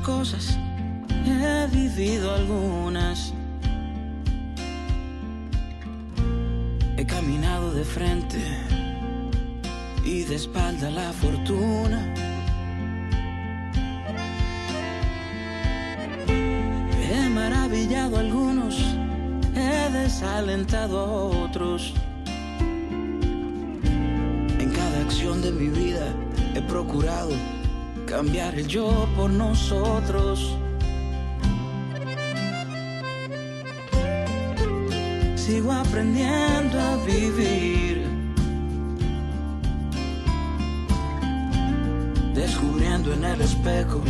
Cosas, he vivido algunas. He caminado de frente y de espalda la fortuna. He maravillado a algunos, he desalentado a otros. En cada acción de mi vida he procurado cambiar el yo por nosotros. Sigo aprendiendo a vivir, descubriendo en el espejo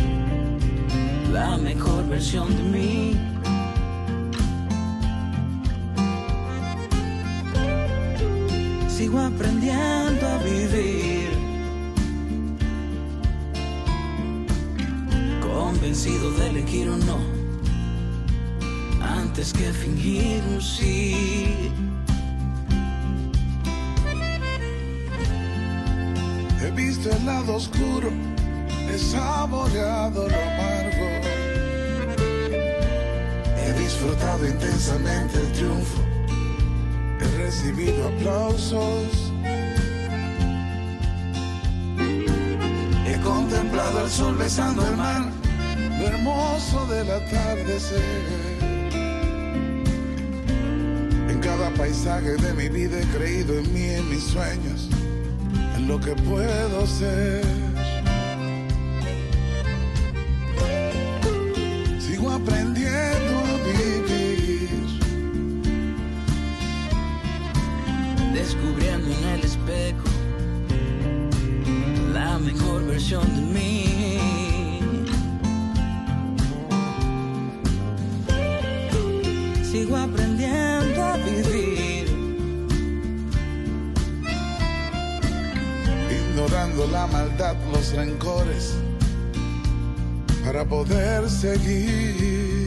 la mejor versión de mí. Sigo aprendiendo a vivir. Convencido de elegir un no antes que fingir un sí. He visto el lado oscuro, he saboreado lo amargo. He disfrutado intensamente el triunfo, he recibido aplausos. He contemplado el sol besando el mar hermoso del atardecer. En cada paisaje de mi vida he creído en mí, en mis sueños, en lo que puedo ser. Sigo aprendiendo a vivir. ignorando la maldad, los rencores, para poder seguir.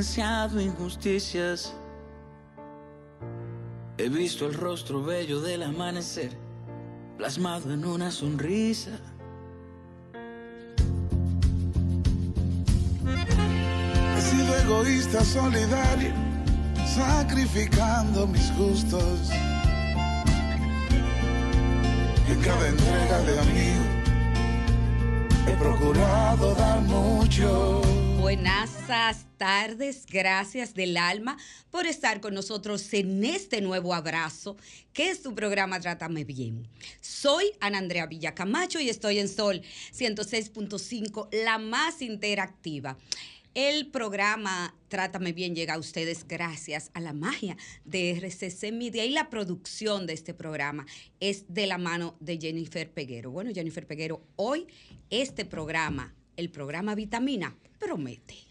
Presenciado injusticias. He visto el rostro bello del amanecer, plasmado en una sonrisa. He sido egoísta, solidario, sacrificando mis gustos. En cada entrega de amigo he procurado dar mucho. Buenas tardes, gracias del alma por estar con nosotros en este nuevo abrazo que es tu programa Trátame Bien. Soy Ana Andrea Villacamacho y estoy en Sol 106.5, la más interactiva. El programa Trátame Bien llega a ustedes gracias a la magia de RCC Media y la producción de este programa es de la mano de Jennifer Peguero. Bueno, Jennifer Peguero, hoy este programa, el programa Vitamina, promete.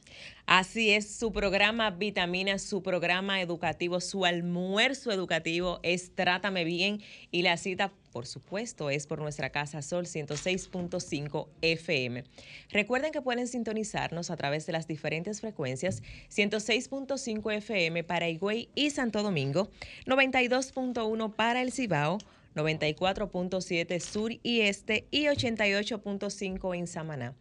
Así es, su programa Vitamina, su programa educativo, su almuerzo educativo es Trátame Bien y la cita, por supuesto, es por nuestra casa Sol 106.5 FM. Recuerden que pueden sintonizarnos a través de las diferentes frecuencias 106.5 FM para Higüey y Santo Domingo, 92.1 para el Cibao, 94.7 sur y este y 88.5 en Samaná.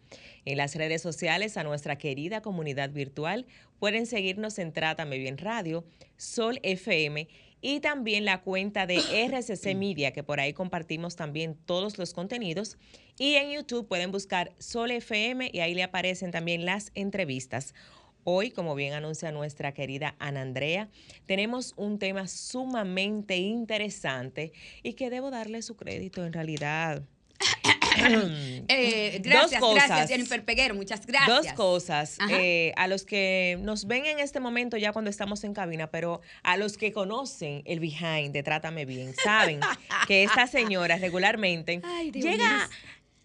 En las redes sociales a nuestra querida comunidad virtual pueden seguirnos en Trátame Bien Radio, Sol FM y también la cuenta de RCC Media, que por ahí compartimos también todos los contenidos. Y en YouTube pueden buscar Sol FM y ahí le aparecen también las entrevistas. Hoy, como bien anuncia nuestra querida Ana Andrea, tenemos un tema sumamente interesante y que debo darle su crédito en realidad. Eh, gracias, gracias, Jennifer Peguero, muchas gracias. Dos cosas. Eh, a los que nos ven en este momento ya cuando estamos en cabina, pero a los que conocen el behind de Trátame Bien, saben que esta señora regularmente llega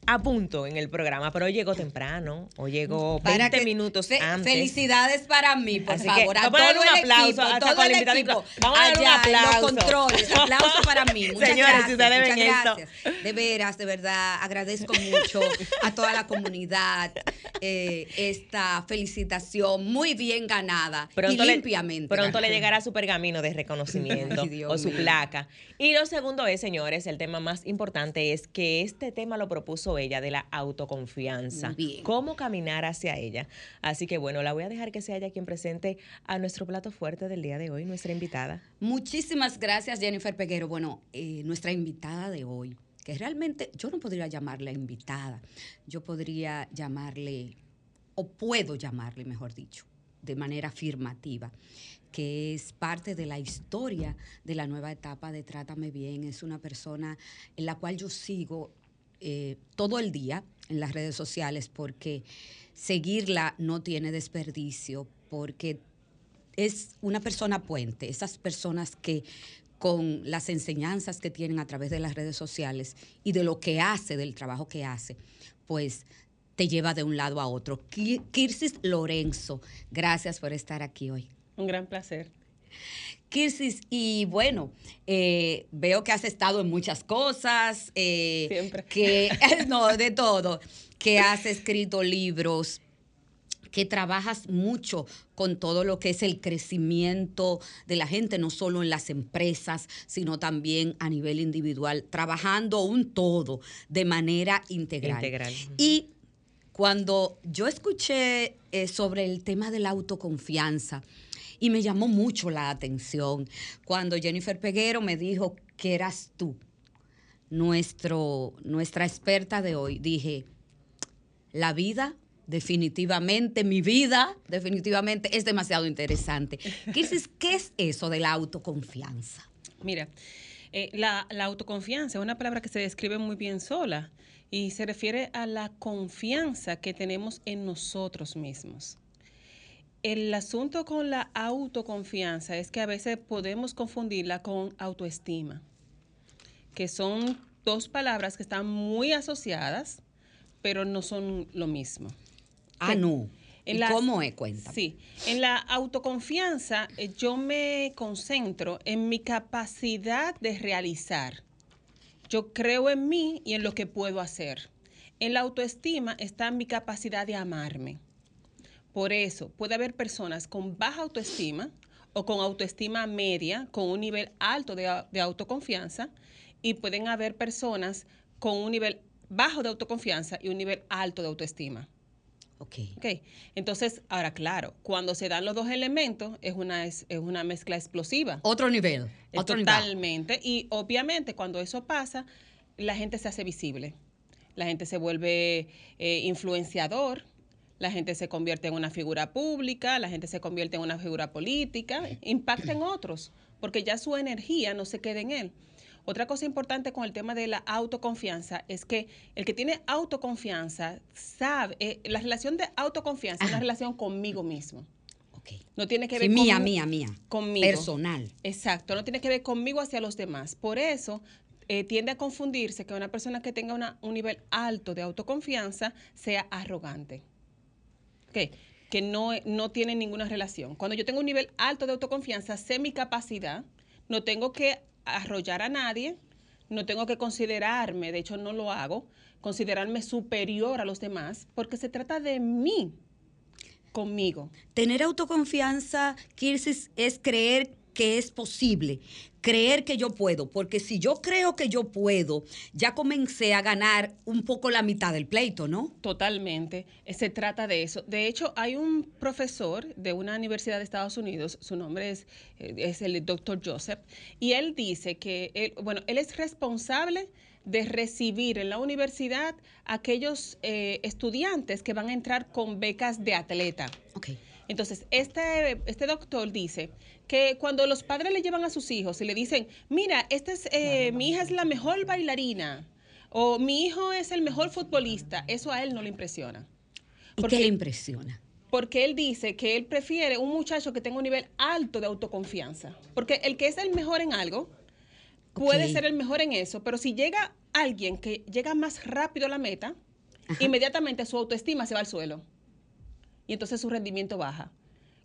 a punto en el programa, pero hoy llegó temprano, o llegó 20 minutos antes. Felicidades para mí, por favor. a todo un aplauso equipo, todo el equipo. Vamos a dar un aplauso. los controles. Aplauso para mí. Muchas Señores, gracias, si ustedes ven gracias. De veras, de verdad, agradezco mucho a toda la comunidad eh, esta felicitación muy bien ganada pronto y limpiamente. Le, pronto le llegará su pergamino de reconocimiento o su placa. Y lo segundo es, señores, el tema más importante es que este tema lo propuso ella, de la autoconfianza. Cómo caminar hacia ella. Así que bueno, la voy a dejar que sea ella quien presente a nuestro plato fuerte del día de hoy, nuestra invitada. Muchísimas gracias, Jennifer Peguero. Bueno, eh, nuestra invitada de hoy, que realmente yo no podría llamarla invitada, yo podría llamarle, o puedo llamarle, mejor dicho, de manera afirmativa que es parte de la historia de la nueva etapa de Trátame Bien. Es una persona en la cual yo sigo eh, todo el día en las redes sociales porque seguirla no tiene desperdicio, porque es una persona puente, esas personas que con las enseñanzas que tienen a través de las redes sociales y de lo que hace, del trabajo que hace, pues te lleva de un lado a otro. Kirsis Lorenzo, gracias por estar aquí hoy. Un gran placer. Kirsis, y bueno, eh, veo que has estado en muchas cosas. Eh, Siempre. Que, no, de todo. Que has escrito libros, que trabajas mucho con todo lo que es el crecimiento de la gente, no solo en las empresas, sino también a nivel individual, trabajando un todo de manera integral. Integral. Y cuando yo escuché eh, sobre el tema de la autoconfianza, y me llamó mucho la atención cuando Jennifer Peguero me dijo que eras tú, nuestro, nuestra experta de hoy. Dije, la vida definitivamente, mi vida definitivamente es demasiado interesante. ¿Qué es, qué es eso de la autoconfianza? Mira, eh, la, la autoconfianza es una palabra que se describe muy bien sola y se refiere a la confianza que tenemos en nosotros mismos. El asunto con la autoconfianza es que a veces podemos confundirla con autoestima, que son dos palabras que están muy asociadas, pero no son lo mismo. Ah, no. En ¿Cómo es? cuenta? Sí, en la autoconfianza eh, yo me concentro en mi capacidad de realizar. Yo creo en mí y en lo que puedo hacer. En la autoestima está mi capacidad de amarme. Por eso puede haber personas con baja autoestima o con autoestima media, con un nivel alto de, autoconfianza, y pueden haber personas con un nivel bajo de autoconfianza y un nivel alto de autoestima. Ok. okay. Entonces, ahora claro, cuando se dan los dos elementos es una, es, una mezcla explosiva. Otro nivel. totalmente. Y obviamente cuando eso pasa, la gente se hace visible. La gente se vuelve eh, influenciador, la gente se convierte en una figura pública, la gente se convierte en una figura política, impacta en otros, porque ya su energía no se queda en él. Otra cosa importante con el tema de la autoconfianza es que el que tiene autoconfianza sabe, eh, la relación de autoconfianza es una relación conmigo mismo. No tiene que ver con mía, mía, mía. Conmigo. Personal. Exacto, no tiene que ver conmigo hacia los demás. Por eso eh, tiende a confundirse que una persona que tenga un nivel alto de autoconfianza sea arrogante que no, no tienen ninguna relación. Cuando yo tengo un nivel alto de autoconfianza, sé mi capacidad, no tengo que arrollar a nadie, no tengo que considerarme, de hecho no lo hago, considerarme superior a los demás, porque se trata de mí, conmigo. Tener autoconfianza, Kirsis, es creer que es posible, creer que yo puedo, porque si yo creo que yo puedo, ya comencé a ganar un poco la mitad del pleito, ¿no? Totalmente. Eh, Se trata de eso. De hecho, hay un profesor de una universidad de Estados Unidos, su nombre es, eh, es el doctor Joseph, y él dice que, él- bueno, él es responsable de recibir en la universidad aquellos eh, estudiantes que van a entrar con becas de atleta. Ok. Entonces, este, este doctor dice que cuando los padres le llevan a sus hijos y le dicen, mira, este es, eh, mi hija es la mejor bailarina o mi hijo es el mejor futbolista, eso a él no le impresiona. ¿Y Porque- qué le impresiona? Porque él dice que él prefiere un muchacho que tenga un nivel alto de autoconfianza. Porque el que es el mejor en algo puede ser el mejor en eso, pero si llega alguien que llega más rápido a la meta, inmediatamente su autoestima se va al suelo. Y entonces su rendimiento baja.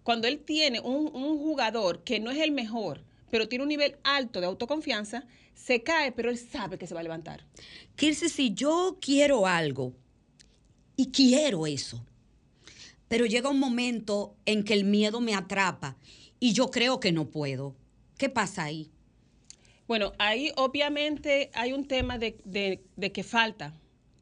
Cuando él tiene un, un jugador que no es el mejor, pero tiene un nivel alto de autoconfianza, se cae, pero él sabe que se va a levantar. Kirsi, si yo quiero algo y quiero eso, pero llega un momento en que el miedo me atrapa y yo creo que no puedo, ¿qué pasa ahí? Bueno, ahí obviamente hay un tema de, de- de que falta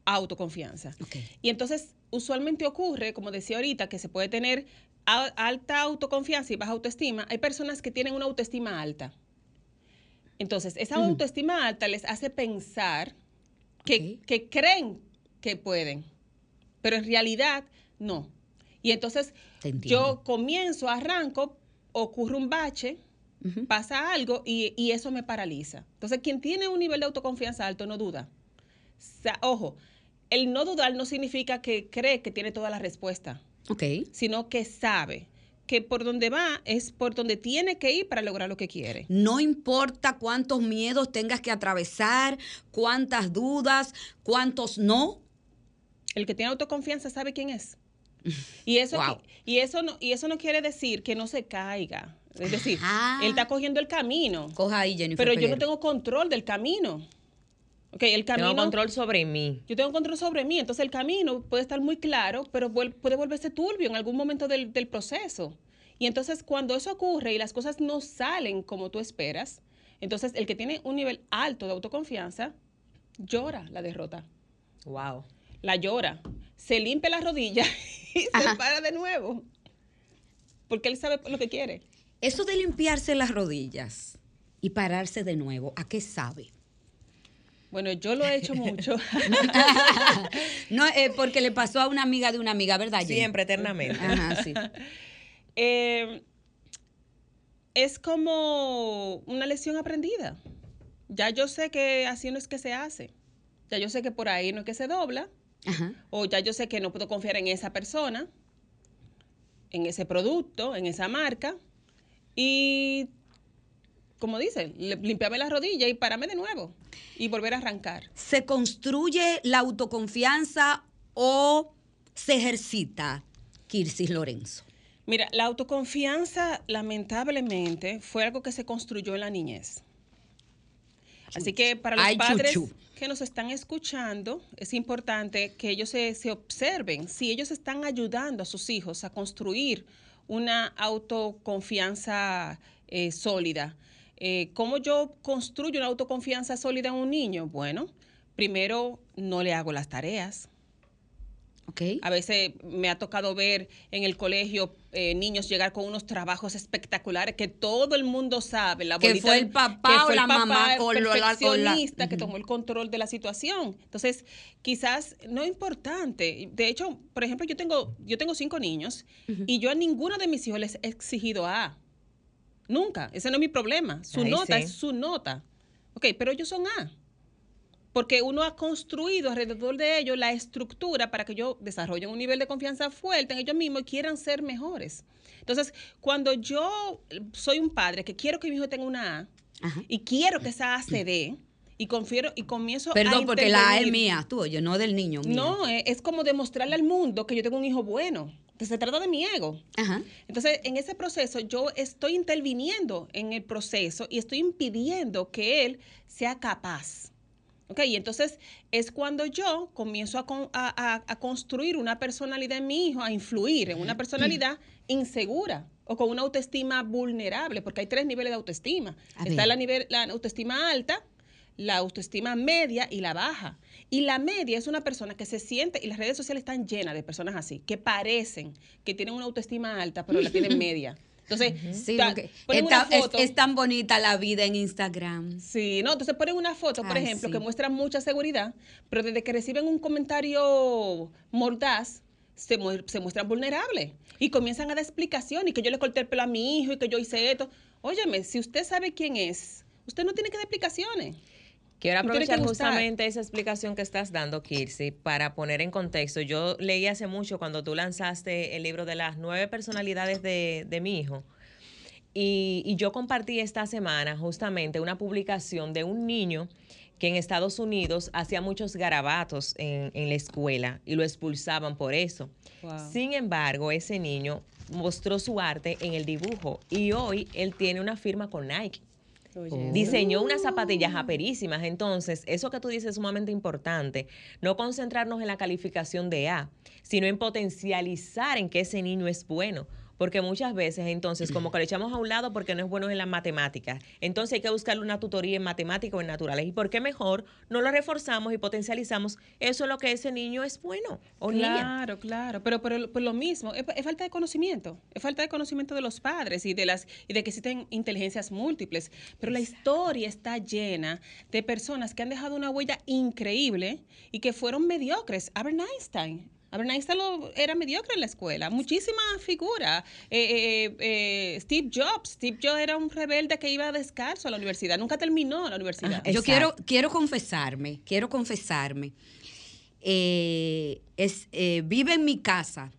autoconfianza. Ok. Y entonces usualmente ocurre, como decía ahorita, que se puede tener alta autoconfianza y baja autoestima. Hay personas que tienen una autoestima alta. Entonces, esa autoestima alta les hace pensar que, que creen que pueden, pero en realidad no. Y entonces yo comienzo, arranco, ocurre un bache, pasa algo y, y eso me paraliza. Entonces, quien tiene un nivel de autoconfianza alto no duda. Ojo, el no dudar no significa que cree que tiene toda la respuesta, Ok. sino que sabe que por donde va es por donde tiene que ir para lograr lo que quiere. No importa cuántos miedos tengas que atravesar, cuántas dudas, cuántos no. El que tiene autoconfianza sabe quién es. Y eso, Wow. y, eso no, y eso no quiere decir que no se caiga. Es decir, Ajá. él está cogiendo el camino, Coja ahí, Jennifer. pero yo no tengo control del camino. Ok, el camino... Tengo control sobre mí. Yo tengo control sobre mí, entonces el camino puede estar muy claro, pero puede volverse turbio en algún momento del, del proceso. Y entonces cuando eso ocurre y las cosas no salen como tú esperas, entonces el que tiene un nivel alto de autoconfianza llora la derrota, Wow. la llora, se limpia la rodilla y se para de nuevo, porque él sabe lo que quiere. Eso de limpiarse las rodillas y pararse de nuevo, ¿a qué sabe? Bueno, yo lo he hecho mucho. no, eh, porque le pasó a una amiga de una amiga, ¿verdad? Jenny? Siempre, eternamente. Ajá, sí. Eh, es como una lección aprendida. Ya yo sé que así no es que se hace. Ya yo sé que por ahí no es que se dobla. Ajá. O ya yo sé que no puedo confiar en esa persona, en ese producto, en esa marca. Y, como dice, limpiarme la rodilla y pararme de nuevo. Y volver a arrancar. ¿Se construye la autoconfianza o se ejercita, Kirsis Lorenzo? Mira, la autoconfianza, lamentablemente, fue algo que se construyó en la niñez. Así que para los Ay, padres chuchu. que nos están escuchando, es importante que ellos se, se observen si ellos están ayudando a sus hijos a construir una autoconfianza eh, sólida. Eh, ¿Cómo yo construyo una autoconfianza sólida en un niño? Bueno, primero no le hago las tareas. ¿Ok? A veces me ha tocado ver en el colegio eh, niños llegar con unos trabajos espectaculares que todo el mundo sabe. La Que fue el papá que o la mamá o lo- la- o la- perfeccionista que tomó el control de la situación. Entonces, quizás no es importante. De hecho, por ejemplo, yo tengo, yo tengo cinco niños y yo a ninguno de mis hijos les he exigido A. Nunca. Ese no es mi problema. Su nota sí. es su nota. Ok, pero ellos son A porque uno ha construido alrededor de ellos la estructura para que ellos desarrollen un nivel de confianza fuerte en ellos mismos y quieran ser mejores. Entonces, cuando yo soy un padre que quiero que mi hijo tenga una A Ajá. y quiero que esa A se dé y confiero y comienzo a Perdón, porque la A es mía, tú, yo no del niño. mía. No, eh, es como demostrarle al mundo que yo tengo un hijo bueno. Se trata de mi ego. Ajá. Entonces, en ese proceso, yo estoy interviniendo en el proceso y estoy impidiendo que él sea capaz. ¿Ok? Y entonces es cuando yo comienzo a, con- a- a- construir una personalidad en mi hijo, a influir en una personalidad insegura. o con una autoestima vulnerable, porque hay tres niveles de autoestima. Está la, nivel, la autoestima alta, la autoestima media y la baja. Y la media es una persona que se siente, y las redes sociales están llenas de personas así, que parecen que tienen una autoestima alta, pero la tienen media. Entonces, Sí, ta- porque ponen está- una es, foto. es tan bonita la vida en Instagram. Sí, no, entonces ponen una foto, por Ay, ejemplo, sí. que muestra mucha seguridad, pero desde que reciben un comentario mordaz, se, mu- se muestran vulnerables y comienzan a dar explicación y que yo le corté el pelo a mi hijo y que yo hice esto. Óyeme, si usted sabe quién es, usted no tiene que dar explicaciones. Quiero aprovechar justamente esa explicación que estás dando, Kirsi, para poner en contexto. Yo leí hace mucho cuando tú lanzaste el libro de las nueve personalidades de, de mi hijo. Y, y yo compartí esta semana justamente una publicación de un niño que en Estados Unidos hacía muchos garabatos en, en la escuela y lo expulsaban por eso. Wow. Sin embargo, ese niño mostró su arte en el dibujo y hoy él tiene una firma con Nike. Diseñó unas zapatillas aperísimas. Entonces, eso que tú dices es sumamente importante. No concentrarnos en la calificación de A, sino en potencializar en que ese niño es bueno. Porque muchas veces, entonces, como que lo echamos a un lado porque no es bueno en las matemáticas. Entonces hay que buscarle una tutoría en matemáticas o en naturales. ¿Y por qué mejor no lo reforzamos y potencializamos? Eso es lo que ese niño es bueno o niña. Claro, claro, pero por, por lo mismo, es, es falta de conocimiento, es falta de conocimiento de los padres y de las y de que existen inteligencias múltiples, pero la historia está llena de personas que han dejado una huella increíble y que fueron mediocres. Albert Einstein. Albert Einstein lo- era mediocre en la escuela, muchísima figura. Eh, eh, eh, Steve Jobs, Steve Jobs era un rebelde que iba descalzo a la universidad, nunca terminó la universidad. Ajá, Yo quiero, quiero confesarme, quiero confesarme. Eh, es, eh, vive en mi casa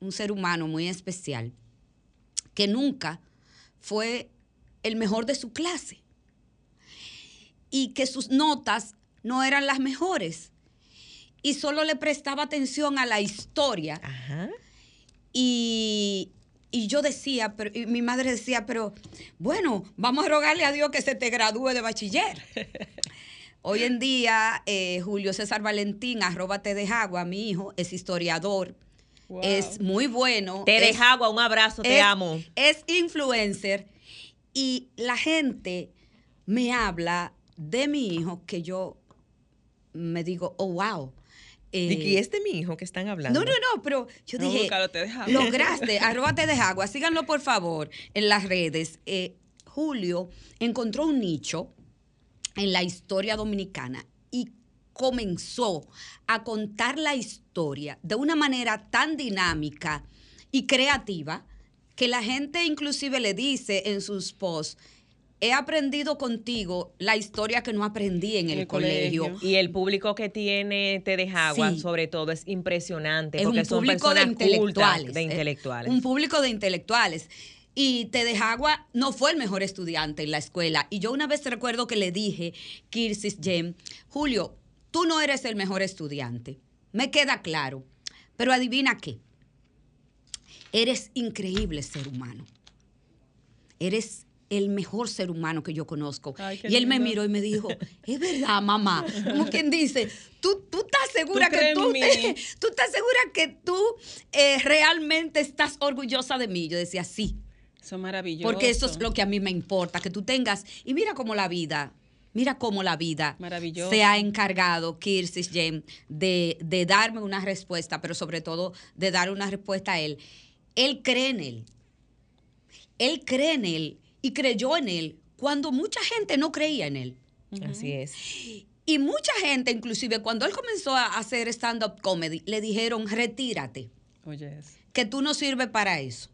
un ser humano muy especial que nunca fue el mejor de su clase y que sus notas no eran las mejores y solo le prestaba atención a la historia Ajá. y, y yo decía, pero, y mi madre decía, pero bueno, vamos a rogarle a Dios que se te gradúe de bachiller. Hoy en día, eh, Julio César Valentín, arroba te de agua, mi hijo, es historiador, Wow. es muy bueno. Te es- dejo agua, un abrazo, te es- amo. Es influencer y la gente me habla de mi hijo que yo me digo, oh, wow. Eh, ¿De qué es de mi hijo que están hablando? no, no, no, pero yo a dije, te lograste, arroba te síganlo por favor en las redes. Eh, Julio encontró un nicho en la historia dominicana y comenzó a contar la historia de una manera tan dinámica y creativa que la gente inclusive le dice en sus posts, he aprendido contigo la historia que no aprendí en el, el colegio. colegio. Y el público que tiene Te deja agua, Sí. sobre todo, es impresionante. es porque un son público de intelectuales. cultas, de eh, intelectuales. Un público de intelectuales. Y Tedejagua no fue el mejor estudiante en la escuela. Y yo una vez recuerdo que le dije, Kirsis Jem, Julio, tú no eres el mejor estudiante. Me queda claro. Pero adivina qué. Eres increíble ser humano. Eres el mejor ser humano que yo conozco. Ay, y él me miró y me dijo, es verdad, mamá. Como quien dice, tú, tú estás segura que tú, tú estás segura que tú eh, realmente estás orgullosa de mí. Yo decía, sí, Eso es maravilloso. porque eso es lo que a mí me importa, que tú tengas. Y mira cómo la vida, mira cómo la vida se ha encargado, Kirsis Jem, de, de darme una respuesta, pero sobre todo de dar una respuesta a él. Él cree en él. Él cree en él y creyó en él cuando mucha gente no creía en él. Así es. Y mucha gente, inclusive cuando él comenzó a hacer stand-up comedy, le dijeron, retírate, Oye, que tú no sirves para eso.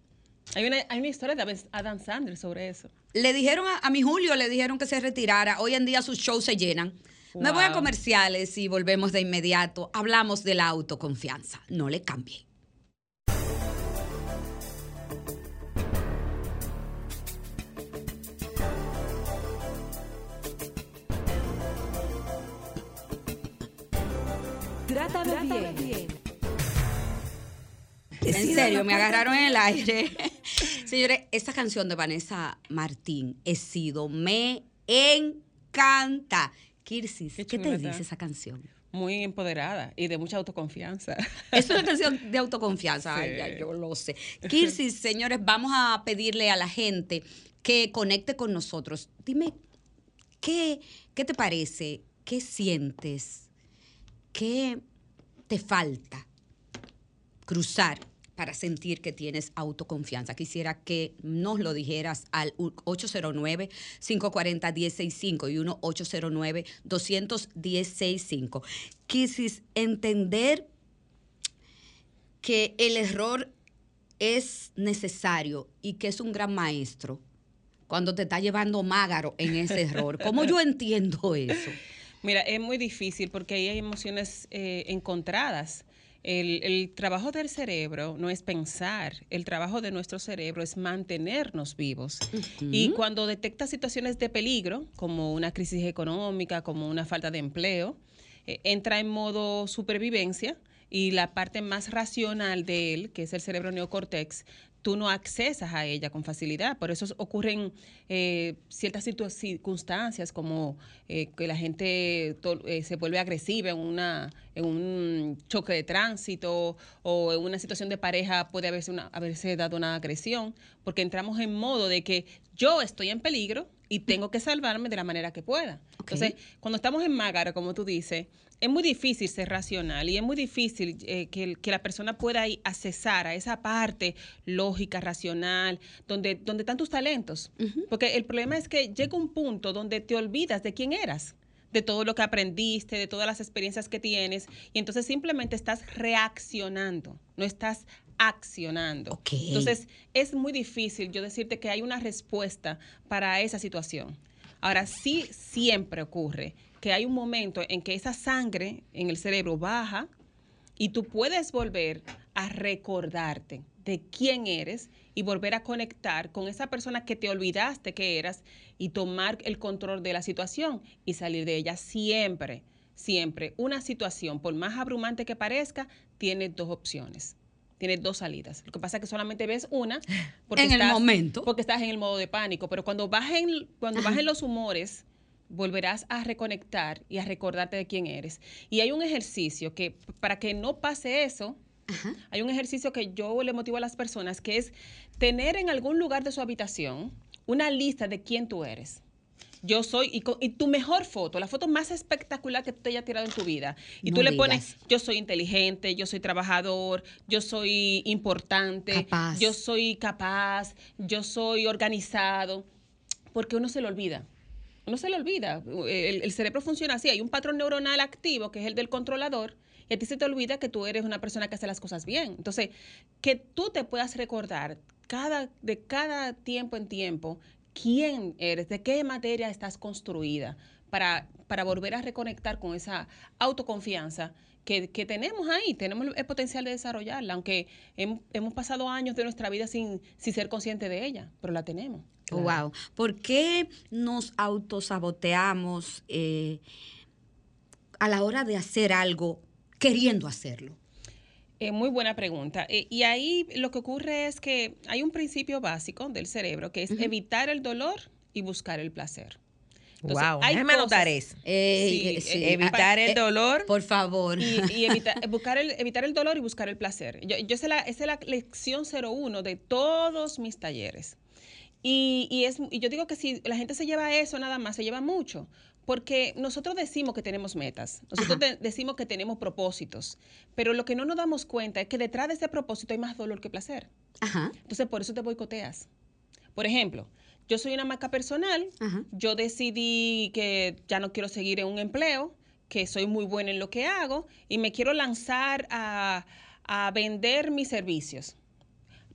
Hay una, hay una historia de Adam Sandler sobre eso. Le dijeron a, a mi Julio, le dijeron que se retirara. Hoy en día sus shows se llenan. Me voy a comerciales y volvemos de inmediato. Hablamos de la autoconfianza. No le cambie. Bien. En serio, me agarraron en el aire. Señores, esta canción de Vanessa Martín, He sido, me encanta. Kirsis, Qué ¿qué, te dice esa canción? muy empoderada y de mucha autoconfianza. Es una canción de autoconfianza, Sí. Ay, ya, yo lo sé. Kirsi, señores, vamos a pedirle a la gente que conecte con nosotros. Dime, ¿qué, qué te parece? ¿Qué sientes? ¿Qué te falta cruzar para sentir que tienes autoconfianza? Quisiera que nos lo dijeras al 809-540-1065 y 1-809-210-65. Quisís entender que el error es necesario y que es un gran maestro cuando te está llevando mágaro en ese error. ¿Cómo yo entiendo eso? Mira, es muy difícil porque ahí hay emociones eh, encontradas. El, el trabajo del cerebro no es pensar, el trabajo de nuestro cerebro es mantenernos vivos. Y cuando detecta situaciones de peligro, como una crisis económica, como una falta de empleo, eh, entra en modo supervivencia y la parte más racional de él, que es el cerebro neocortex, tú no accesas a ella con facilidad. Por eso ocurren eh, ciertas circunstancias como eh, que la gente eh, se vuelve agresiva en, una, en un choque de tránsito o en una situación de pareja puede haberse, una, haberse dado una agresión, porque entramos en modo de que yo estoy en peligro y tengo que salvarme de la manera que pueda. Entonces, cuando estamos en mágara, como tú dices, es muy difícil ser racional y es muy difícil eh, que, la persona pueda accesar a esa parte lógica, racional, donde, donde están tus talentos. Porque el problema es que llega un punto donde te olvidas de quién eras de todo lo que aprendiste, de todas las experiencias que tienes, y entonces simplemente estás reaccionando, no estás accionando. Entonces, es muy difícil yo decirte que hay una respuesta para esa situación. Ahora, sí siempre ocurre que hay un momento en que esa sangre en el cerebro baja y tú puedes volver a recordarte de quién eres y volver a conectar con esa persona que te olvidaste que eras y tomar el control de la situación y salir de ella siempre, siempre. Una situación, por más abrumante que parezca, tiene dos opciones. Tiene dos salidas. Lo que pasa es que solamente ves una En el momento. porque estás en el modo de pánico, pero cuando bajen, cuando bajen los humores, volverás a reconectar y a recordarte de quién eres. Y hay un ejercicio que, para que no pase eso, hay un ejercicio que yo le motivo a las personas, que es tener en algún lugar de su habitación una lista de quién tú eres. Yo soy, y, y tu mejor foto, la foto más espectacular que tú te hayas tirado en tu vida. Y No tú le digas. pones, yo soy inteligente, yo soy trabajador, yo soy importante, Capaz. yo soy capaz, yo soy organizado, porque uno se lo olvida. Uno se le olvida. El, el cerebro funciona así. Hay un patrón neuronal activo que es el del controlador y a ti se te olvida que tú eres una persona que hace las cosas bien. Entonces, que tú te puedas recordar cada, de cada tiempo en tiempo quién eres, de qué materia estás construida para, para volver a reconectar con esa autoconfianza que, que tenemos ahí, tenemos el potencial de desarrollarla, aunque hem- hemos pasado años de nuestra vida sin, sin ser consciente de ella, pero la tenemos. Wow. ¿Por qué nos autosaboteamos eh, a la hora de hacer algo queriendo hacerlo? Eh, muy buena pregunta. Eh, y ahí lo que ocurre es que hay un principio básico del cerebro que es evitar el dolor y buscar el placer. Entonces, wow, hay déjame anotar eso. Eh, Sí, sí. eh, Evitar el dolor. Por favor. Y, y evita- buscar el, evitar el dolor y buscar el placer. Yo, yo sé la, esa es la lección 01 de todos mis talleres. Y, y es, y yo digo que si la gente se lleva eso nada más, se lleva mucho. Porque nosotros decimos que tenemos metas, nosotros de- decimos que tenemos propósitos, pero lo que no nos damos cuenta es que detrás de ese propósito hay más dolor que placer. Ajá. Entonces, por eso te boicoteas. Por ejemplo, yo soy una marca personal, Ajá. yo decidí que ya no quiero seguir en un empleo, que soy muy buena en lo que hago y me quiero lanzar a, a vender mis servicios.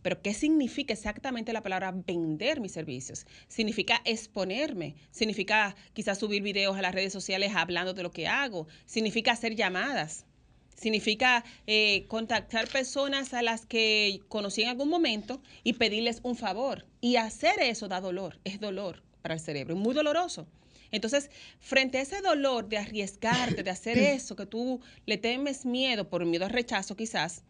Pero ¿qué significa exactamente la palabra vender mis servicios? Significa exponerme, significa quizás subir videos a las redes sociales hablando de lo que hago, significa hacer llamadas, significa eh, contactar personas a las que conocí en algún momento y pedirles un favor. Y hacer eso da dolor, es dolor para el cerebro, es muy doloroso. Entonces, frente a ese dolor de arriesgarte, de hacer eso, que tú le temes miedo por miedo al rechazo quizás,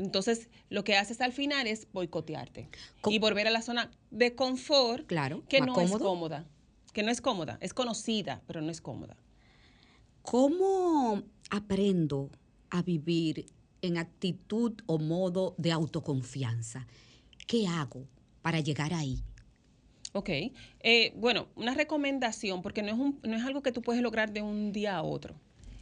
entonces lo que haces al final es boicotearte Co- y volver a la zona de confort Claro, que no es cómoda, que no es cómoda, es conocida, pero no es cómoda. ¿Cómo aprendo a vivir en actitud o modo de autoconfianza? ¿Qué hago para llegar ahí? Ok. Eh, bueno, una recomendación, porque no es, un- no es algo que tú puedes lograr de un día a otro.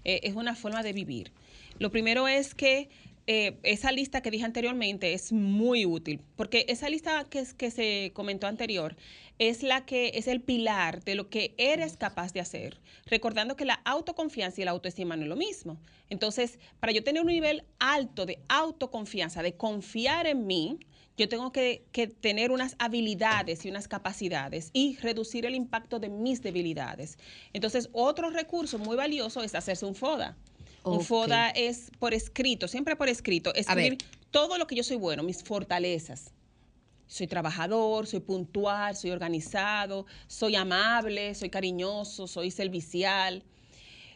Eh, es una forma de vivir. Lo primero es que eh, esa lista que dije anteriormente es muy útil, porque esa lista que, es- que se comentó anterior es la que es el pilar de lo que eres capaz de hacer. Recordando que la autoconfianza y la autoestima no es lo mismo. Entonces, para yo tener un nivel alto de autoconfianza, de confiar en mí, yo tengo que, que tener unas habilidades y unas capacidades y reducir el impacto de mis debilidades. Entonces, otro recurso muy valioso es hacerse un FODA. Un. FODA es por escrito, siempre por escrito, escribir todo lo que yo soy bueno, mis fortalezas. Soy trabajador, soy puntual, soy organizado, soy amable, soy cariñoso, soy servicial.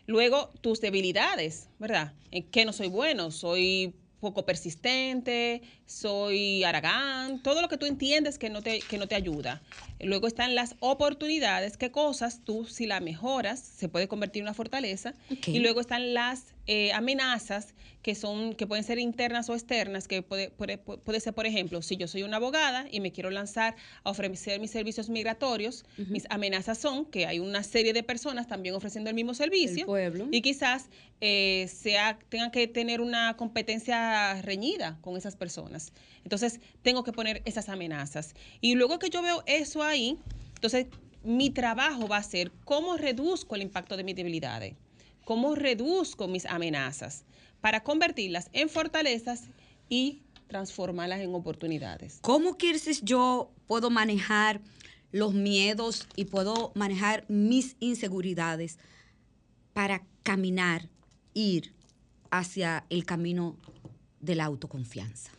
Luego, tus debilidades, ¿verdad? ¿En qué no soy bueno? Soy poco persistente, soy aragán, todo lo que tú entiendes que no te, que no te ayuda. Luego están las oportunidades, qué cosas tú, si las mejoras, se puede convertir en una fortaleza. Y luego están las eh, amenazas, que son, que pueden ser internas o externas, que puede, puede, puede ser, por ejemplo, si yo soy una abogada y me quiero lanzar a ofrecer mis servicios migratorios, mis amenazas son que hay una serie de personas también ofreciendo el mismo servicio y quizás eh, sea, tengan que tener una competencia reñida con esas personas. Entonces, tengo que poner esas amenazas. Y luego que yo veo eso ahí, entonces mi trabajo va a ser cómo reduzco el impacto de mis debilidades, cómo reduzco mis amenazas para convertirlas en fortalezas y transformarlas en oportunidades. ¿Cómo, Kirsis, yo puedo manejar los miedos y puedo manejar mis inseguridades para caminar, ir hacia el camino de la autoconfianza?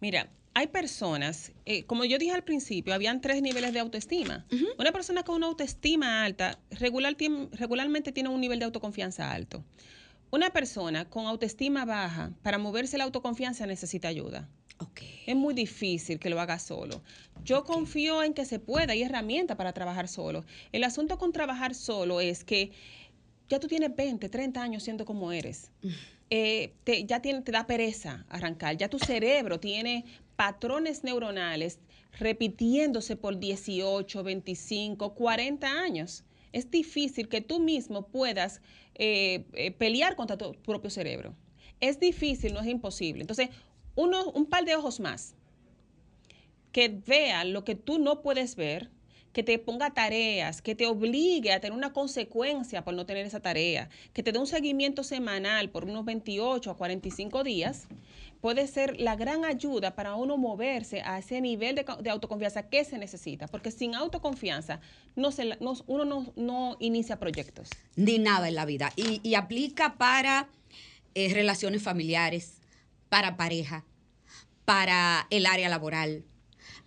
Mira, hay personas, eh, como yo dije al principio, habían tres niveles de autoestima. Una persona con una autoestima alta regular, regularmente tiene un nivel de autoconfianza alto. Una persona con autoestima baja, para moverse la autoconfianza necesita ayuda. Ok. Es muy difícil que lo haga solo. Yo confío en que se pueda, hay herramientas para trabajar solo. El asunto con trabajar solo es que ya tú tienes 20, 30 años siendo como eres. Eh, te, ya tiene, te da pereza arrancar. Ya tu cerebro tiene patrones neuronales repitiéndose por 18, 25, 40 años. Es difícil que tú mismo puedas eh, eh, pelear contra tu propio cerebro. Es difícil, no es imposible. Entonces, uno, un par de ojos más que vea lo que tú no puedes ver, que te ponga tareas, que te obligue a tener una consecuencia por no tener esa tarea, que te dé un seguimiento semanal por unos 28 a 45 días, puede ser la gran ayuda para uno moverse a ese nivel de, de autoconfianza que se necesita, porque sin autoconfianza no se no- uno no, no inicia proyectos. Ni nada en la vida. Y, y aplica para eh, relaciones familiares, para pareja, para el área laboral.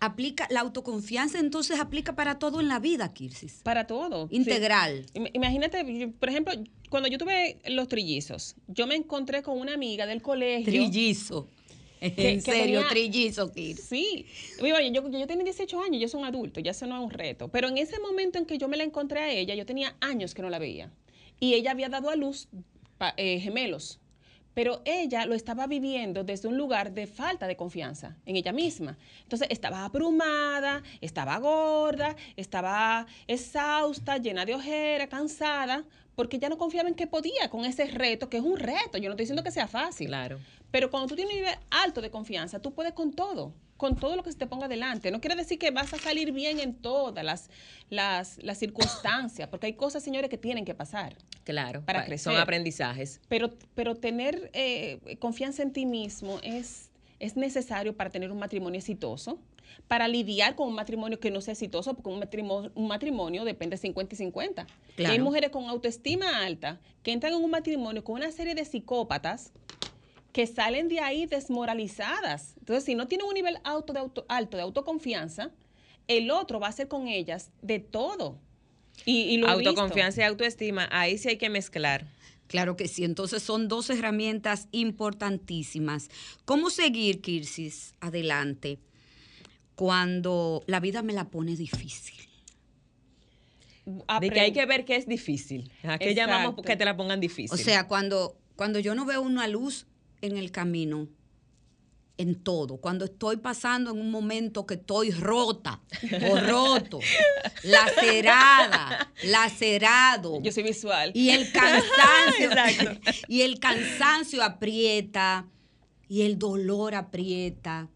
Aplica, la autoconfianza entonces aplica para todo en la vida, Kirsis. Para todo. sí. Integral. Im- Imagínate, por ejemplo, cuando yo tuve los trillizos, yo me encontré con una amiga del colegio. Trillizo. En serio, tenía- trillizo, Kirsis. Sí. Yo, yo tenía 18 años, yo soy un adulto, ya eso no es un reto. Pero en ese momento en que yo me la encontré a ella, yo tenía años que no la veía. Y ella había dado a luz eh, gemelos. Pero ella lo estaba viviendo desde un lugar de falta de confianza en ella misma. Entonces estaba abrumada, estaba gorda, estaba exhausta, llena de ojera, cansada, porque ya no confiaba en que podía con ese reto, que es un reto. Yo no estoy diciendo que sea fácil. Claro. Pero cuando tú tienes un nivel alto de confianza, tú puedes con todo, con todo lo que se te ponga delante. No quiere decir que vas a salir bien en todas las, las, las circunstancias, porque hay cosas, señores, que tienen que pasar. Claro. Para pa- crecer. Son aprendizajes. Pero, pero tener eh, confianza en ti mismo es, es necesario para tener un matrimonio exitoso, para lidiar con un matrimonio que no sea exitoso, porque un matrimonio, un matrimonio depende 50 y 50. Y hay mujeres con autoestima alta que entran en un matrimonio con una serie de psicópatas que salen de ahí desmoralizadas. Entonces, si no tienen un nivel auto de auto- alto de autoconfianza, el otro va a hacer con ellas de todo. Y, lo. Autoconfianza y autoestima, ahí sí hay que mezclar. Claro que sí. Entonces son dos herramientas importantísimas. ¿Cómo seguir, Kirsis, adelante cuando la vida me la pone difícil? De que hay que ver que es difícil. ¿A qué llamamos que te la pongan difícil? O sea, cuando cuando yo no veo una luz en el camino, en todo, cuando estoy pasando en un momento que estoy rota o roto, lacerada, lacerado. Yo soy visual. Y el cansancio, y el cansancio aprieta, y el dolor aprieta.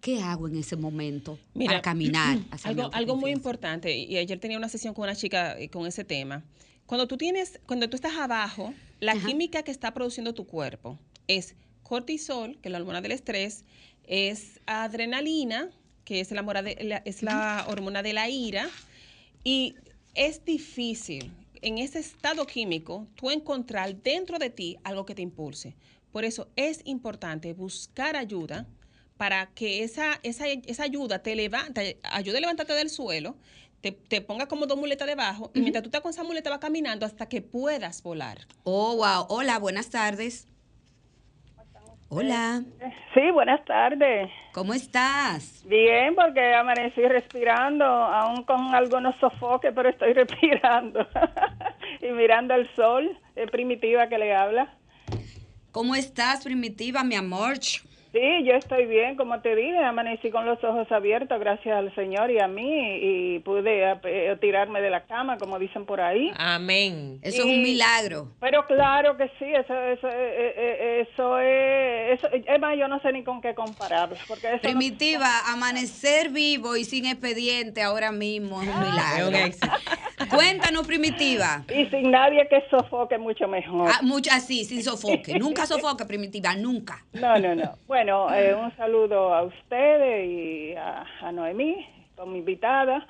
¿Qué hago en ese momento para caminar? hacia algo, algo muy importante, y ayer tenía una sesión con una chica eh, con ese tema. Cuando tú tienes, cuando tú estás abajo, la Ajá. química que está produciendo tu cuerpo es cortisol, que es la hormona del estrés, es adrenalina, que es la, es la hormona de la ira, y es difícil en ese estado químico tú encontrar dentro de ti algo que te impulse. Por eso es importante buscar ayuda para que esa, esa, esa ayuda te levante, ayude a levantarte del suelo, te, te ponga como dos muletas debajo y mientras tú estás con esa muleta va caminando hasta que puedas volar. Oh, wow. Hola, buenas tardes. Hola, Sí, buenas tardes. ¿cómo estás? Bien, porque amanecí respirando, aún con algunos sofoques, pero estoy respirando. y mirando el sol, es primitiva que le habla. ¿Cómo estás, primitiva, mi amor? Sí, yo estoy bien, como te dije, amanecí con los ojos abiertos, gracias al Señor y a mí, y pude eh, tirarme de la cama, como dicen por ahí. Amén. Eso es un milagro. Pero claro que sí, eso, eso, eh, eh, eso es, eso, es más, yo no sé ni con qué compararlo, porque eso no- Primitiva, amanecer vivo y sin expediente ahora mismo es un un milagro. Cuéntanos, primitiva. y sin nadie que sofoque mucho mejor. Ah, mucho así, sin sofoque. Nunca sofoque, primitiva, nunca. No, no, no. Bueno, eh, un saludo a ustedes y a, a Noemí, con mi invitada.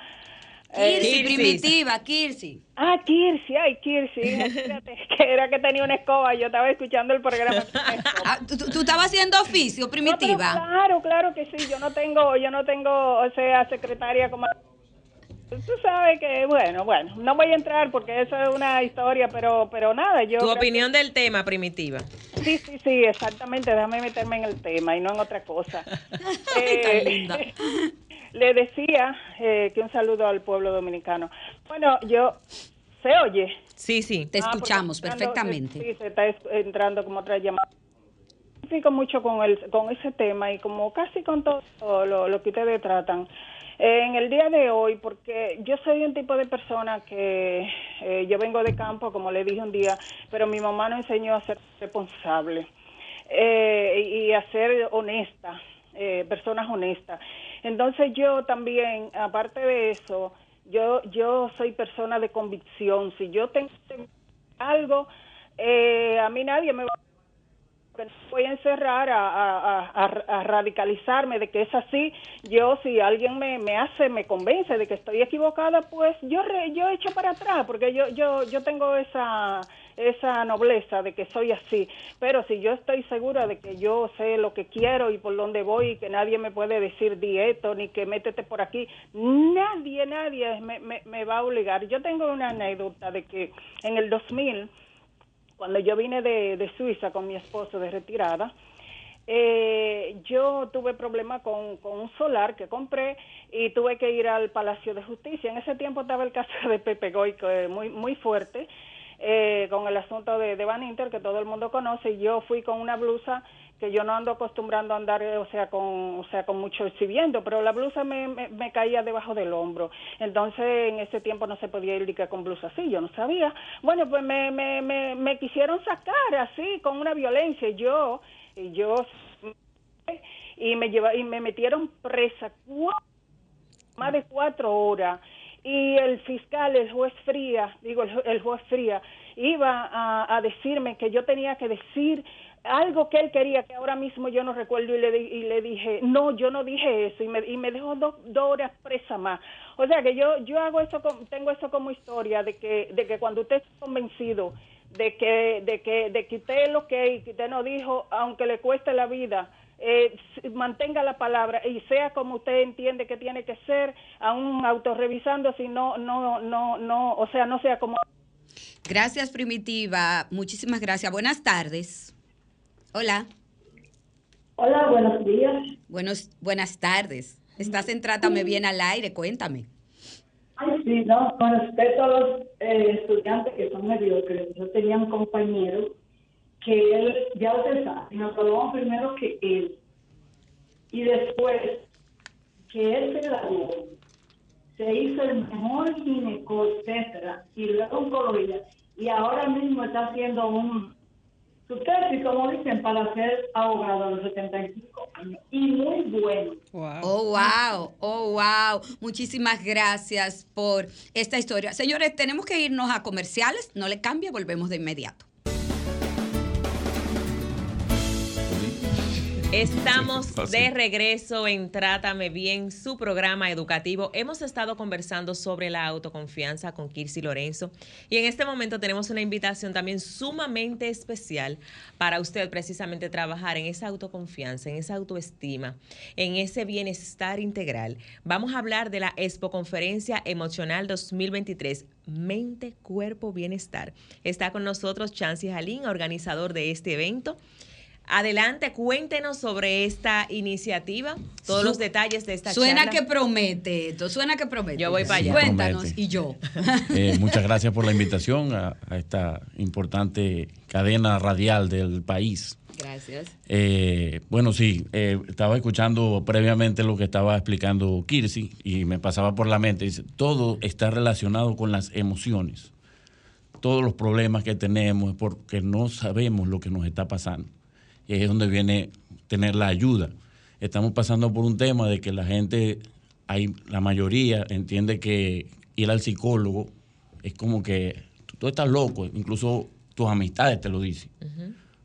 Eh, Kirsi, Kirsi. primitiva, Kirsi. ah, Kirsi, ay, Kirsi, fíjate, que era que tenía una escoba, yo estaba escuchando el programa. Ah, ¿tú, estabas haciendo oficio, No, primitiva? claro, claro que sí, yo no tengo, yo no tengo, o sea, secretaria como... Tú sabes que, bueno, bueno, no voy a entrar porque eso es una historia, pero pero nada, yo... Tu que- opinión del tema, primitiva. Sí, sí, sí, exactamente. Déjame meterme en el tema y no en otra cosa. Eh, linda. le decía eh, que un saludo al pueblo dominicano. Bueno, yo se oye. Sí, sí. Te Ah, escuchamos perfectamente. Sí, se está es- entrando como otra llamada. Me identifico mucho con el con ese tema y como casi con todo lo, lo que ustedes tratan. En el día de hoy, porque yo soy un tipo de persona que eh, yo vengo de campo, como le dije un día, pero mi mamá nos enseñó a ser responsable eh, y a ser honesta, eh, personas honestas. Entonces yo también, aparte de eso, yo yo soy persona de convicción. Si yo tengo algo, eh, a mí nadie me va que no voy a encerrar a, radicalizarme de que es así. Yo, si alguien me, me hace, me convence de que estoy equivocada, pues yo re- yo echo para atrás, porque yo yo yo tengo esa esa nobleza de que soy así. Pero si yo estoy segura de que yo sé lo que quiero y por dónde voy y que nadie me puede decir dieto ni que métete por aquí, nadie, nadie me, me, me va a obligar. Yo tengo una anécdota de que en el 2000 cuando yo vine de, de Suiza con mi esposo de retirada, eh, yo tuve problemas con, con un solar que compré y tuve que ir al Palacio de Justicia. En ese tiempo estaba el caso de Pepe que es muy, muy fuerte, eh, con el asunto de, de Van Inter, que todo el mundo conoce. Yo fui con una blusa que yo no ando acostumbrando a andar, eh, o sea, con, o sea, con mucho exhibiendo, pero la blusa me, me, caía debajo del hombro. Entonces, en ese tiempo no se podía ir con blusa así, yo no sabía. Bueno, pues me, me, me, me quisieron sacar así, con una violencia. Yo, yo, y me lleva, y me metieron presa más de cuatro horas y el fiscal, el juez Fría, digo, el, el juez Fría, iba a decirme que yo tenía que decir algo que él quería, que ahora mismo yo no recuerdo, y le, y le dije, no, yo no dije eso, y me, y me dejó dos, dos horas presa más. O sea que yo, yo hago eso, con- tengo eso como historia, de que, de que cuando usted está convencido de que, de que, de que usted es lo que es, que usted no dijo, aunque le cueste la vida, eh, mantenga la palabra y sea como usted entiende que tiene que ser, aún autorrevisando, si no, no, no, no, o sea, no sea como Gracias, Primitiva. Muchísimas gracias. Buenas tardes. Hola. Hola, buenos días. Buenos, buenas tardes. Estás en Trátame Bien al aire. Cuéntame. Ay, sí, no, con respecto a los eh, estudiantes que son mediocres, yo tenía un compañero que él, ya usted sabe, nos probamos primero que él. Y después que él se graduó, se hizo el mejor gineco, etcétera, y luego oncología. Y ahora mismo está haciendo un su tesis, como dicen, para ser abogado a los 75 años. Y muy bueno. Oh, wow, oh, wow. Muchísimas gracias por esta historia. Señores, tenemos que irnos a comerciales. No le cambie, volvemos de inmediato. Estamos de regreso en Trátame Bien, su programa educativo. Hemos estado conversando sobre la autoconfianza con Kirsi Lorenzo y en este momento tenemos una invitación también sumamente especial para usted precisamente trabajar en esa autoconfianza, en esa autoestima, en ese bienestar integral. Vamos a hablar de la Expo Conferencia Emocional 2023. Mente, cuerpo, bienestar. Está con nosotros Chancy Jalín, organizador de este evento. Adelante, cuéntenos sobre esta iniciativa, todos los detalles de esta Suena charla. que promete esto, suena que promete. Yo voy para allá. Cuéntanos, Promete. y yo. Eh, muchas gracias por la invitación a, a esta importante cadena radial del país. Gracias. Eh, bueno, sí, eh, estaba escuchando previamente lo que estaba explicando Kirsi y me pasaba por la mente. Dice, todo está relacionado con las emociones. Todos los problemas que tenemos es porque no sabemos lo que nos está pasando. Es donde viene tener la ayuda. Estamos pasando por un tema de que la gente, hay, la mayoría entiende que ir al psicólogo es como que tú, estás loco, incluso tus amistades te lo dicen.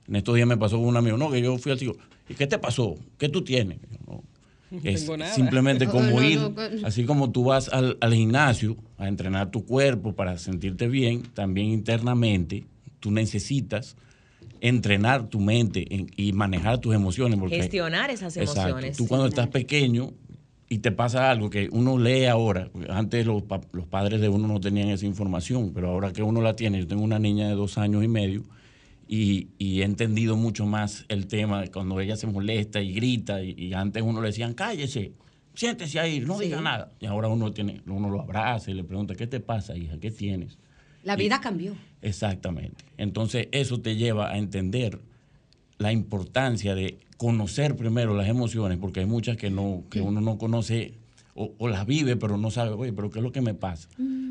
En estos días me pasó con un amigo, no, que yo fui al psicólogo. ¿Y qué te pasó? ¿Qué tú tienes? "No". No Es tengo nada. simplemente como no, ir, así como tú vas al, al gimnasio a entrenar tu cuerpo para sentirte bien, también internamente tú necesitas entrenar tu mente en- y manejar tus emociones. Porque, Gestionar esas Exacto. emociones. Tú cuando estás pequeño y te pasa algo que uno lee ahora, antes los, los padres de uno no tenían esa información, pero ahora que uno la tiene, yo tengo una niña de dos años y medio y, y he entendido mucho más el tema cuando ella se molesta y grita y, y antes uno le decían, cállese, siéntese ahí, no Sí. diga nada. Y ahora uno, tiene, uno lo abraza y le pregunta, ¿qué te pasa, hija? ¿Qué tienes? La vida cambió. Exactamente. Entonces eso te lleva a entender la importancia de conocer primero las emociones, porque hay muchas que, no, que uno no conoce o, o las vive, pero no sabe, oye, pero ¿qué es lo que me pasa?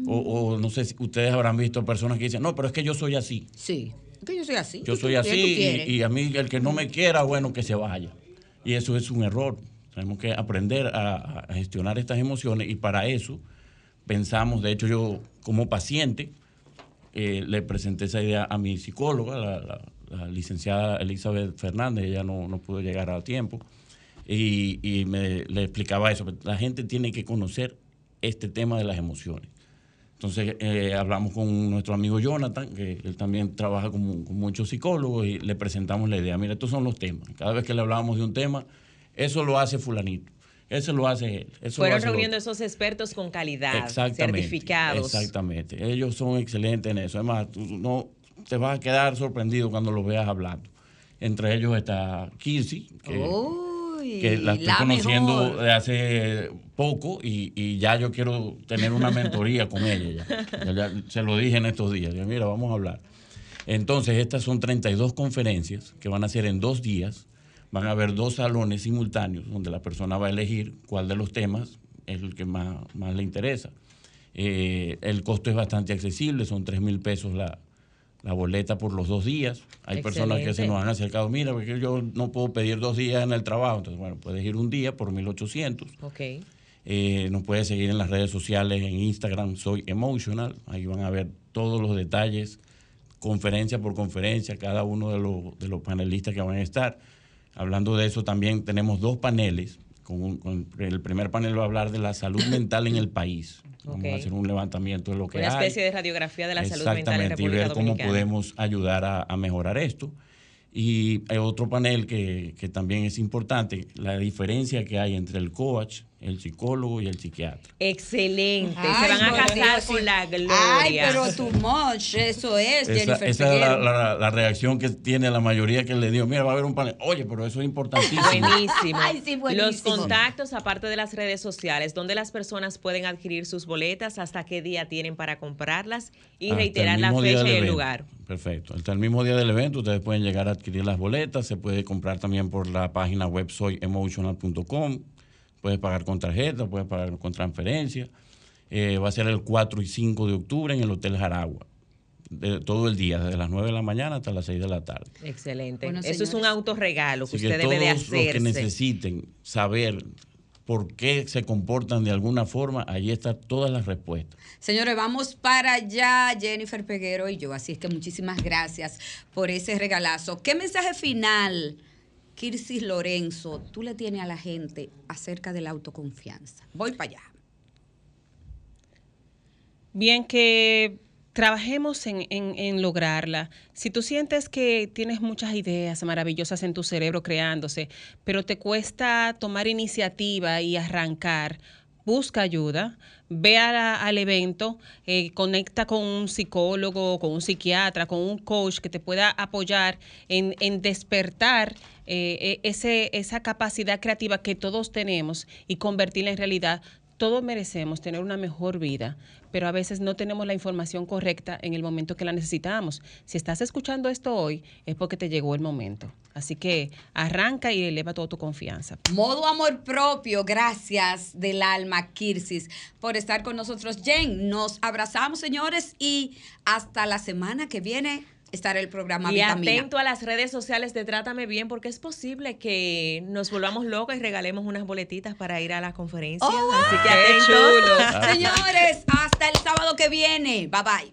O, o no sé si ustedes habrán visto personas que dicen, no, pero es que yo soy así. Sí. Es que yo soy así. Yo ¿Qué soy así y, y a mí el que no me quiera, bueno, que se vaya. Y eso es un error. Tenemos que aprender a, a gestionar estas emociones y para eso pensamos, de hecho yo como paciente, eh, le presenté esa idea a mi psicóloga, la, licenciada Elizabeth Fernández, ella no, no pudo llegar a tiempo, y, y me, le explicaba eso. La gente tiene que conocer este tema de las emociones. Entonces eh, hablamos con nuestro amigo Jonathan, que él también trabaja con, con muchos psicólogos, y le presentamos la idea. Mira, estos son los temas. Cada vez que le hablábamos de un tema, eso lo hace fulanito, eso lo hace él. Eso Fueron hace reuniendo esos expertos con calidad, Exactamente. certificados. Exactamente. Ellos son excelentes en eso. Además, tú no te vas a quedar sorprendido cuando los veas hablando. Entre ellos está Kirsi, que, Uy, que la estoy la conociendo mejor. de hace poco y, y ya yo quiero tener una mentoría con ella. ya. Ya- ya se lo dije en estos días. Mira, vamos a hablar. Entonces, estas son 32 conferencias que van a ser en dos días. Van a haber dos salones simultáneos donde la persona va a elegir cuál de los temas es el que más, más le interesa. Eh, el costo es bastante accesible, son 3 mil pesos la, la boleta por los dos días. Hay personas que se nos han acercado, mira, porque yo no puedo pedir dos días en el trabajo. Entonces, bueno, puedes ir un día por 1.800. Ok. Eh, nos puedes seguir en las redes sociales, en Instagram, soy emotional. Ahí van a ver todos los detalles, conferencia por conferencia, cada uno de los, de los panelistas que van a estar. Hablando de eso, también tenemos dos paneles. Con un- con- el primer panel va a hablar de la salud mental en el país. Vamos a hacer un levantamiento de lo que Una hay. especie de radiografía de la salud mental en Exactamente, y ver cómo podemos ayudar a, a mejorar esto. Y hay otro panel que, que también es importante, la diferencia que hay entre el coach, el psicólogo y el psiquiatra. Excelente. Ay, Se van a casar Dios, con la gloria. Ay, pero too much. Eso es, Esa, Jennifer esa es la, la- la reacción que tiene la mayoría que le digo, mira, va a haber un panel. Oye, pero eso es importantísimo. Buenísimo. Ay, sí, buenísimo. Los contactos, aparte de las redes sociales, donde las personas pueden adquirir sus boletas, hasta qué día tienen para comprarlas y Hasta reiterar la fecha y el lugar. Perfecto. Hasta el mismo día del evento ustedes pueden llegar a adquirir las boletas. Se puede comprar también por la página web soyemotional.com. Puedes pagar con tarjeta, puedes pagar con transferencia. Eh, va a ser el 4 y 5 de octubre en el Hotel Jaragua. De- todo el día, desde las 9 de la mañana hasta las 6 de la tarde. Excelente. Bueno, Eso es un autorregalo que Así usted que debe de los que necesiten saber por qué se comportan de alguna forma, allí están todas las respuestas. Señores, vamos para allá, Jennifer Peguero y yo. Así es que muchísimas gracias por ese regalazo. ¿Qué mensaje final, Kirsis Lorenzo, tú le tienes a la gente acerca de la autoconfianza? Voy para allá. Bien, que trabajemos en, en- lograrla. Si tú sientes que tienes muchas ideas maravillosas en tu cerebro creándose, pero te cuesta tomar iniciativa y arrancar, busca ayuda, ve al evento, eh, conecta con un psicólogo, con un psiquiatra, con un coach que te pueda apoyar en, en despertar eh, eh, ese, esa capacidad creativa que todos tenemos y convertirla en realidad. Todos merecemos tener una mejor vida, pero a veces no tenemos la información correcta en el momento que la necesitamos. Si estás escuchando esto hoy, es porque te llegó el momento. Así que arranca y eleva toda tu confianza. Modo amor propio, gracias del alma, Kirsis, por estar con nosotros. Jen, nos abrazamos, señores, y hasta la semana que viene estará el programa Y Vitamina. atento a las redes sociales de Trátame Bien, porque es posible que nos volvamos locos y regalemos unas boletitas para ir a la conferencia. Oh, Así que ¡Qué atentos. chulo! Señores, hasta el sábado que viene. Bye bye.